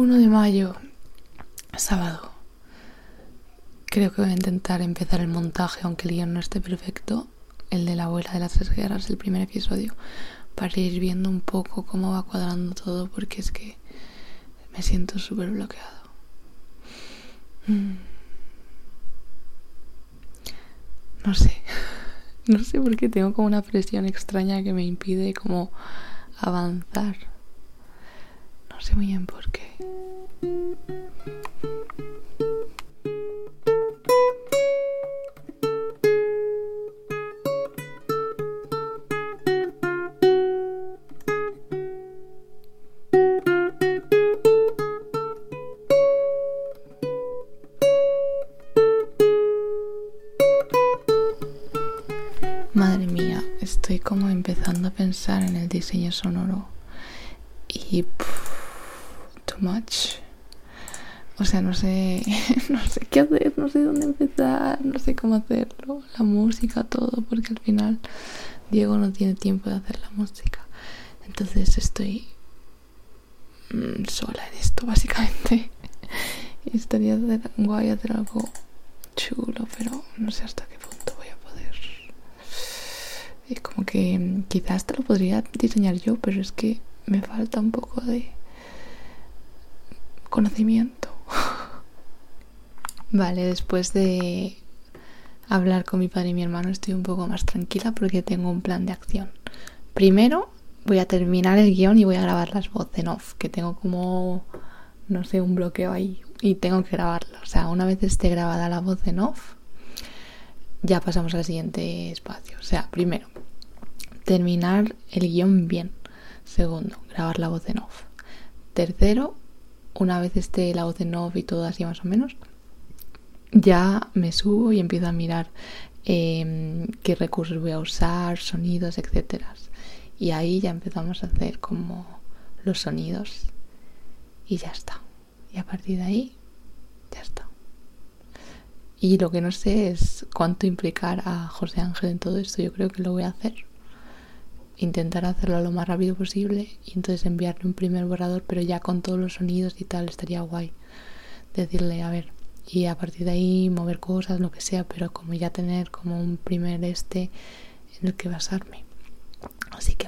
1 de mayo, sábado. Creo que voy a intentar empezar el montaje, aunque el guion no esté perfecto. El de la abuela de las tres guerras, el primer episodio. Para ir viendo un poco cómo va cuadrando todo, porque es que me siento súper bloqueado. Mm. No sé. No sé por qué tengo como una presión extraña que me impide como avanzar. No sé muy bien por qué. Madre mía, estoy como empezando a pensar en el diseño sonoro. Y too much. O sea, no sé, no sé qué hacer, no sé dónde empezar, no sé cómo hacerlo, la música, todo, porque al final Diego no tiene tiempo de hacer la música. Entonces estoy mm, sola en esto, básicamente. Y estaría guay hacer algo chulo, pero no sé hasta qué punto voy a poder. Y como que mm, quizás te lo podría diseñar yo, pero es que me falta un poco de conocimiento. vale, después de hablar con mi padre y mi hermano estoy un poco más tranquila porque tengo un plan de acción. Primero voy a terminar el guion y voy a grabar las voces en off, que tengo como, no sé, un bloqueo ahí y tengo que grabarlo. O sea, una vez esté grabada la voz en off, ya pasamos al siguiente espacio. O sea, primero, terminar el guion bien. Segundo, grabar la voz en off. Tercero, una vez esté la voz en off y todo así más o menos, ya me subo y empiezo a mirar eh, qué recursos voy a usar, sonidos, etcétera. Y ahí ya empezamos a hacer como los sonidos y ya está. Y a partir de ahí, ya está. Y lo que no sé es cuánto implicar a José Ángel en todo esto. Yo creo que lo voy a hacer intentar hacerlo lo más rápido posible y entonces enviarle un primer borrador, pero ya con todos los sonidos y tal, estaría guay decirle, a ver, y a partir de ahí mover cosas, lo que sea, pero como ya tener como un primer este en el que basarme. Así que